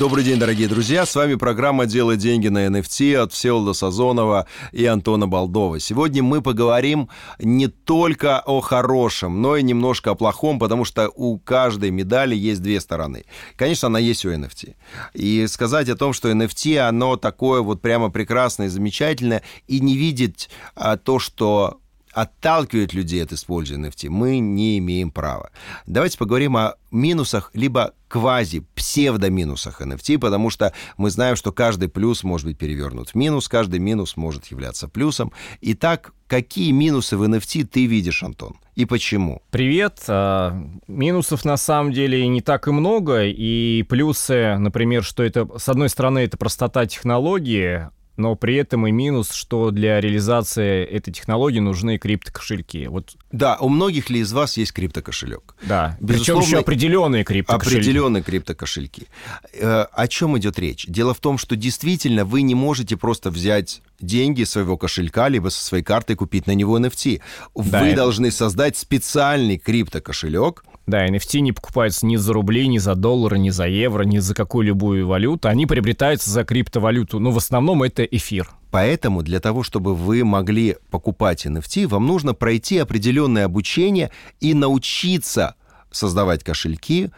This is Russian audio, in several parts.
Добрый день, дорогие друзья. С вами программа «Делай деньги на NFT» от Всеволода Сазонова и Антона Балдова. Сегодня мы поговорим не только о хорошем, но и немножко о плохом, потому что у каждой медали есть две стороны. Конечно, она есть у NFT. И сказать о том, что NFT, оно такое вот прямо прекрасное замечательное, и не видеть а, то, что отталкивает людей от использования NFT, мы не имеем права. Давайте поговорим о минусах, либо квази-псевдоминусах NFT, потому что мы знаем, что каждый плюс может быть перевернут в минус, каждый минус может являться плюсом. Итак, какие минусы в NFT ты видишь, Антон? И почему? Привет. А, минусов на самом деле не так и много. И плюсы, например, что это, с одной стороны, это простота технологии, но при этом и минус, что для реализации этой технологии нужны криптокошельки. Вот. Да, у многих ли из вас есть криптокошелек? Да, Безусловно, причем еще определенные криптокошельки. Определенные криптокошельки. Э, о чем идет речь? Дело в том, что действительно вы не можете просто взять деньги своего кошелька, либо со своей картой купить на него NFT. Да, вы это... должны создать специальный криптокошелек, да, NFT не покупаются ни за рубли, ни за доллары, ни за евро, ни за какую-либую валюту. Они приобретаются за криптовалюту. Но в основном это эфир. Поэтому для того, чтобы вы могли покупать NFT, вам нужно пройти определенное обучение и научиться создавать кошельки,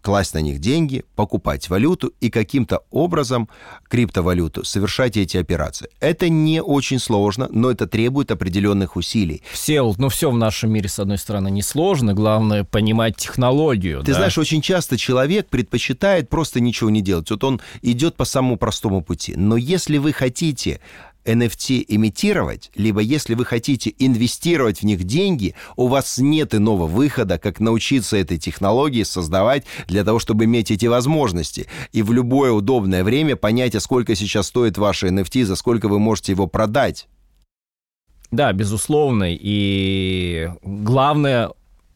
класть на них деньги, покупать валюту и каким-то образом криптовалюту совершать эти операции. Это не очень сложно, но это требует определенных усилий. Все, ну все в нашем мире, с одной стороны, не сложно, главное понимать технологию. Ты да? знаешь, очень часто человек предпочитает просто ничего не делать. Вот он идет по самому простому пути. Но если вы хотите NFT имитировать, либо если вы хотите инвестировать в них деньги, у вас нет иного выхода, как научиться этой технологии создавать для того, чтобы иметь эти возможности. И в любое удобное время понять, а сколько сейчас стоит ваше NFT, за сколько вы можете его продать. Да, безусловно. И главное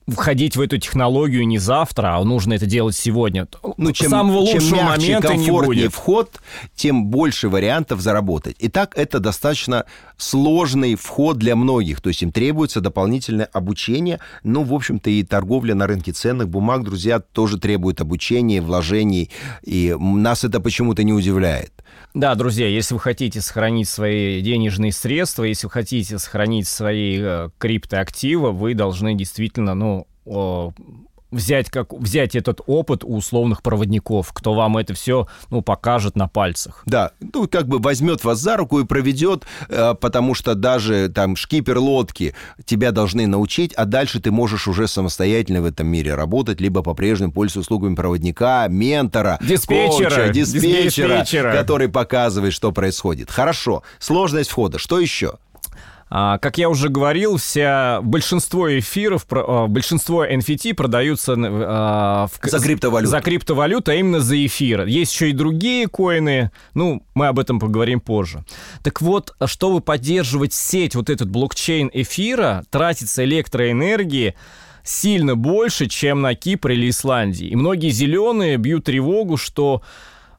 входить в эту технологию не завтра, а нужно это делать сегодня. Ну, чем, Самого лучшего чем мягче, момента комфортнее не будет. вход, тем больше вариантов заработать. Итак, это достаточно сложный вход для многих, то есть им требуется дополнительное обучение. Ну, в общем-то, и торговля на рынке ценных бумаг, друзья, тоже требует обучения, вложений, и нас это почему-то не удивляет. Да, друзья, если вы хотите сохранить свои денежные средства, если вы хотите сохранить свои э, криптоактивы, вы должны действительно, ну, взять, как, взять этот опыт у условных проводников, кто вам это все ну, покажет на пальцах. Да, ну как бы возьмет вас за руку и проведет, э, потому что даже там шкипер лодки тебя должны научить, а дальше ты можешь уже самостоятельно в этом мире работать, либо по-прежнему пользоваться услугами проводника, ментора, диспетчера, коуча, диспетчера, диспетчера, который показывает, что происходит. Хорошо, сложность входа. Что еще? А, как я уже говорил, вся, большинство эфиров, а, большинство NFT продаются а, в, за криптовалюту. За криптовалюту, а именно за эфир. Есть еще и другие коины, ну, мы об этом поговорим позже. Так вот, чтобы поддерживать сеть, вот этот блокчейн эфира, тратится электроэнергии сильно больше, чем на Кипре или Исландии. И многие зеленые бьют тревогу, что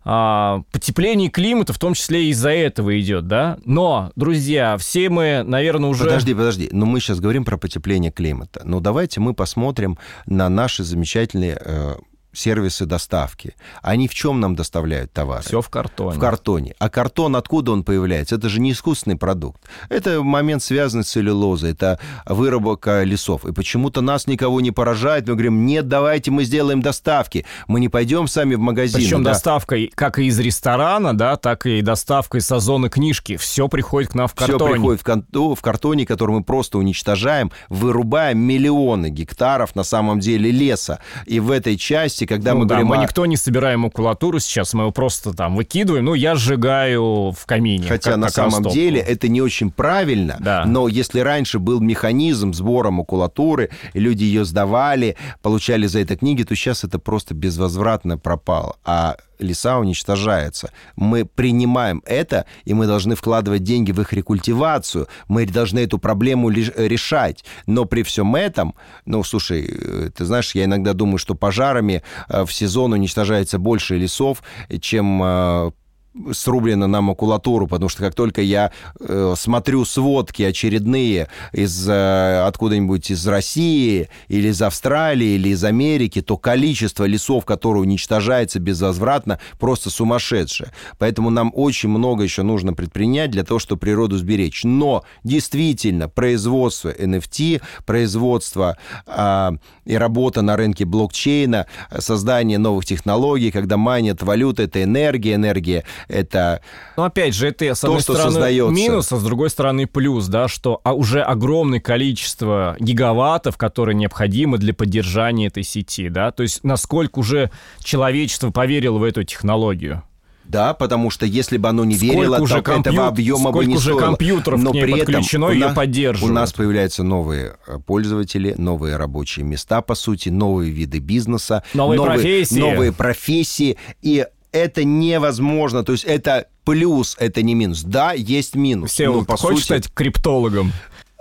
а, потепление климата в том числе из-за этого идет, да? Но, друзья, все мы, наверное, уже... Подожди, подожди, но мы сейчас говорим про потепление климата. Но давайте мы посмотрим на наши замечательные э, сервисы доставки. Они в чем нам доставляют товары? Все в картоне. В картоне. А картон откуда он появляется? Это же не искусственный продукт. Это момент, связанный с целлюлозой, это выработка лесов. И почему-то нас никого не поражает. Мы говорим, нет, давайте мы сделаем доставки. Мы не пойдем сами в магазин. Причем да? доставка как и из ресторана, да, так и доставка из зоны книжки. Все приходит к нам в картоне. Все приходит в, кон- в картоне, который мы просто уничтожаем, вырубаем миллионы гектаров на самом деле леса. И в этой части части, когда ну, мы да, говорим... мы о... никто не собираем макулатуру сейчас, мы его просто там выкидываем, ну, я сжигаю в камине. Хотя как, на как самом ростовку. деле это не очень правильно, да. но если раньше был механизм сбора макулатуры, люди ее сдавали, получали за это книги, то сейчас это просто безвозвратно пропало. А леса уничтожаются. Мы принимаем это, и мы должны вкладывать деньги в их рекультивацию. Мы должны эту проблему решать. Но при всем этом, ну, слушай, э, ты знаешь, я иногда думаю, что пожарами э, в сезон уничтожается больше лесов, чем э, срублено на макулатуру, потому что как только я э, смотрю сводки очередные из э, откуда-нибудь из России или из Австралии или из Америки, то количество лесов, которые уничтожается безвозвратно, просто сумасшедшее. Поэтому нам очень много еще нужно предпринять для того, чтобы природу сберечь. Но действительно производство NFT, производство э, и работа на рынке блокчейна, создание новых технологий, когда майнят валюты, это энергия, энергия это... Ну, опять же, это, с одной стороны, создается. минус, а с другой стороны, плюс, да, что а, уже огромное количество гигаваттов, которые необходимы для поддержания этой сети, да, то есть насколько уже человечество поверило в эту технологию. Да, потому что если бы оно не сколько верило, уже то компью... этого объема бы не уже стоило. компьютеров Но при этом подключено, ее поддерживают. У нас появляются новые э, пользователи, новые рабочие места, по сути, новые виды бизнеса. Новые, новые профессии. Новые профессии. И это невозможно. То есть это плюс, это не минус. Да, есть минус. Все, но, по хочешь сути, стать криптологом?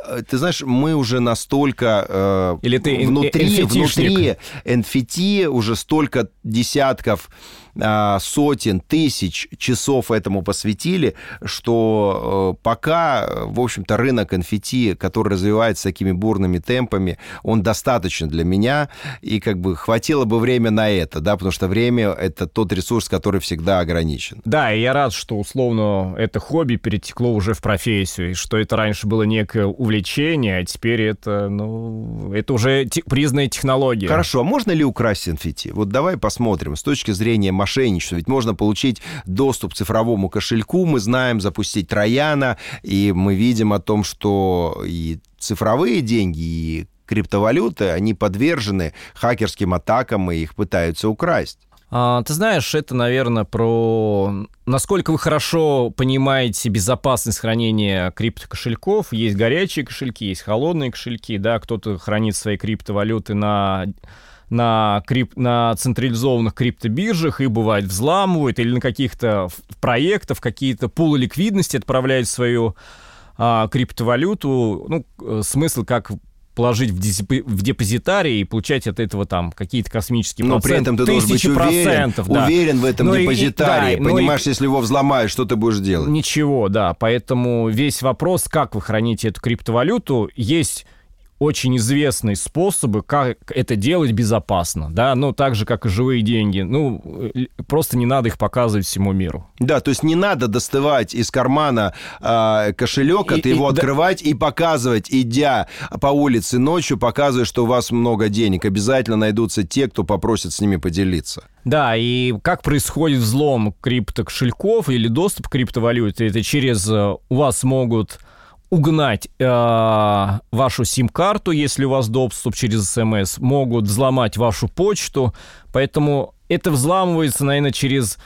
Э, ты знаешь, мы уже настолько э, Или ты внутри, внутри NFT уже столько десятков сотен, тысяч часов этому посвятили, что э, пока, в общем-то, рынок NFT, который развивается такими бурными темпами, он достаточно для меня, и как бы хватило бы время на это, да, потому что время — это тот ресурс, который всегда ограничен. Да, и я рад, что, условно, это хобби перетекло уже в профессию, и что это раньше было некое увлечение, а теперь это, ну, это уже признанная технология. Хорошо, а можно ли украсть NFT? Вот давай посмотрим с точки зрения мошенничества. Ведь можно получить доступ к цифровому кошельку, мы знаем, запустить Трояна, и мы видим о том, что и цифровые деньги, и криптовалюты, они подвержены хакерским атакам, и их пытаются украсть. А, ты знаешь, это, наверное, про насколько вы хорошо понимаете безопасность хранения криптокошельков. Есть горячие кошельки, есть холодные кошельки, да, кто-то хранит свои криптовалюты на на, крип... на централизованных криптобиржах и бывает взламывают или на каких-то проектах какие-то пулы ликвидности отправляют свою а, криптовалюту. Ну, э, смысл как положить в, депози- в депозитарий и получать от этого там какие-то космические но проценты. Но при этом ты должен быть уверен, да. уверен в этом но депозитарии. И, да, Понимаешь, и, если его взломают, что ты будешь делать? Ничего, да. Поэтому весь вопрос, как вы храните эту криптовалюту, есть очень известные способы, как это делать безопасно, да, ну, так же, как и живые деньги. Ну, просто не надо их показывать всему миру. Да, то есть не надо доставать из кармана э, кошелек, и, ты его и, открывать да... и показывать, идя по улице ночью, показывая, что у вас много денег. Обязательно найдутся те, кто попросит с ними поделиться. Да, и как происходит взлом криптокошельков или доступ к криптовалюте? Это через... Э, у вас могут угнать э, вашу сим-карту, если у вас доступ через СМС, могут взломать вашу почту, поэтому это взламывается, наверное, через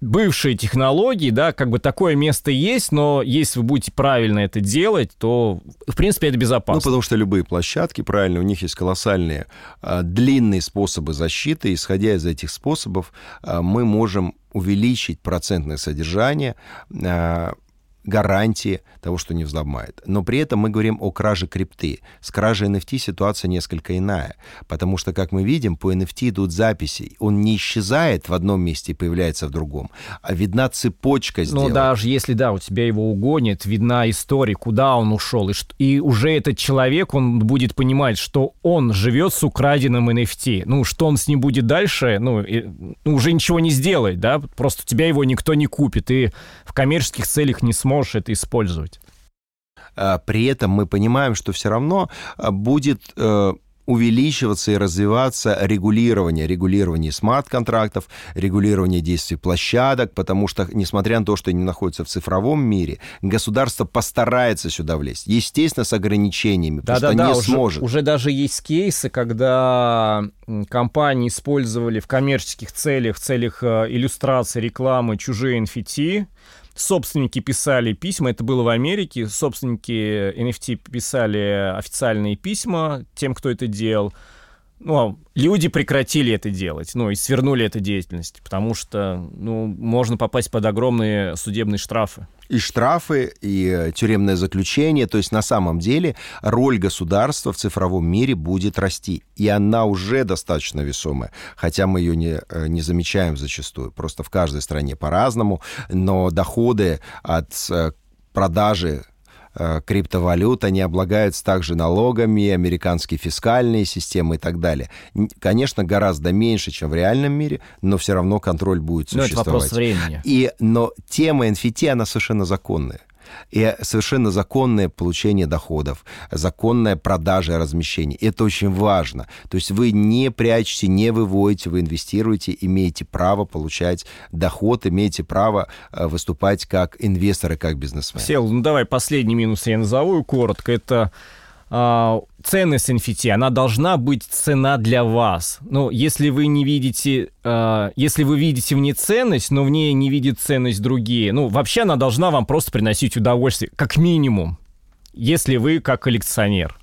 бывшие технологии, да, как бы такое место есть, но если вы будете правильно это делать, то, в принципе, это безопасно. Ну, потому что любые площадки, правильно, у них есть колоссальные а, длинные способы защиты. Исходя из этих способов, а, мы можем увеличить процентное содержание а, гарантии того, что не взломает. Но при этом мы говорим о краже крипты. С кражей NFT ситуация несколько иная, потому что, как мы видим, по NFT идут записи. Он не исчезает в одном месте и появляется в другом, а видна цепочка сделана. Ну, даже если, да, у тебя его угонят, видна история, куда он ушел, и, и уже этот человек, он будет понимать, что он живет с украденным NFT. Ну, что он с ним будет дальше, ну, и, ну уже ничего не сделает, да, просто у тебя его никто не купит, и в коммерческих целях не сможет можешь это использовать. А, при этом мы понимаем, что все равно а, будет э, увеличиваться и развиваться регулирование, регулирование смарт-контрактов, регулирование действий площадок, потому что, несмотря на то, что они находятся в цифровом мире, государство постарается сюда влезть. Естественно, с ограничениями, да, потому да, что да, не уже, сможет. Уже даже есть кейсы, когда компании использовали в коммерческих целях, в целях э, иллюстрации, рекламы чужие NFT, собственники писали письма, это было в Америке, собственники NFT писали официальные письма тем, кто это делал. Ну, люди прекратили это делать, ну, и свернули эту деятельность, потому что, ну, можно попасть под огромные судебные штрафы. И штрафы, и э, тюремное заключение. То есть на самом деле роль государства в цифровом мире будет расти. И она уже достаточно весомая, хотя мы ее не, э, не замечаем зачастую. Просто в каждой стране по-разному. Но доходы от э, продажи криптовалют, они облагаются также налогами, американские фискальные системы и так далее. Конечно, гораздо меньше, чем в реальном мире, но все равно контроль будет существовать. Но это вопрос времени. И, но тема NFT, она совершенно законная и совершенно законное получение доходов, законная продажа и размещение. Это очень важно. То есть вы не прячете, не выводите, вы инвестируете, имеете право получать доход, имеете право э, выступать как инвестор и как бизнесмен. Сел, ну давай последний минус я назову коротко. Это а, ценность NFT, она должна быть цена для вас. Ну, если вы не видите, э, если вы видите в ней ценность, но в ней не видят ценность другие, ну, вообще она должна вам просто приносить удовольствие, как минимум, если вы как коллекционер.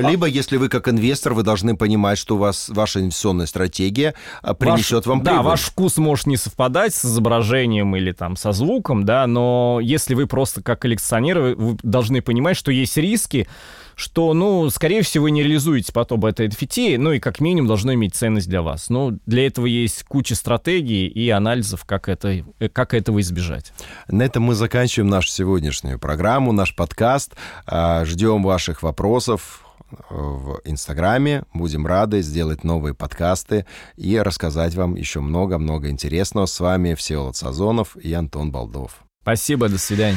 Либо, если вы как инвестор, вы должны понимать, что у вас ваша инвестиционная стратегия а, принесет ваш, вам прибыль. Да, ваш вкус может не совпадать с изображением или там со звуком, да, но если вы просто как коллекционер, вы должны понимать, что есть риски, что, ну, скорее всего, вы не реализуете потом это NFT, ну и как минимум должно иметь ценность для вас. Но для этого есть куча стратегий и анализов, как, это, как этого избежать. На этом мы заканчиваем нашу сегодняшнюю программу, наш подкаст. А, ждем ваших вопросов в Инстаграме. Будем рады сделать новые подкасты и рассказать вам еще много-много интересного. С вами Всеволод Сазонов и Антон Балдов. Спасибо, до свидания.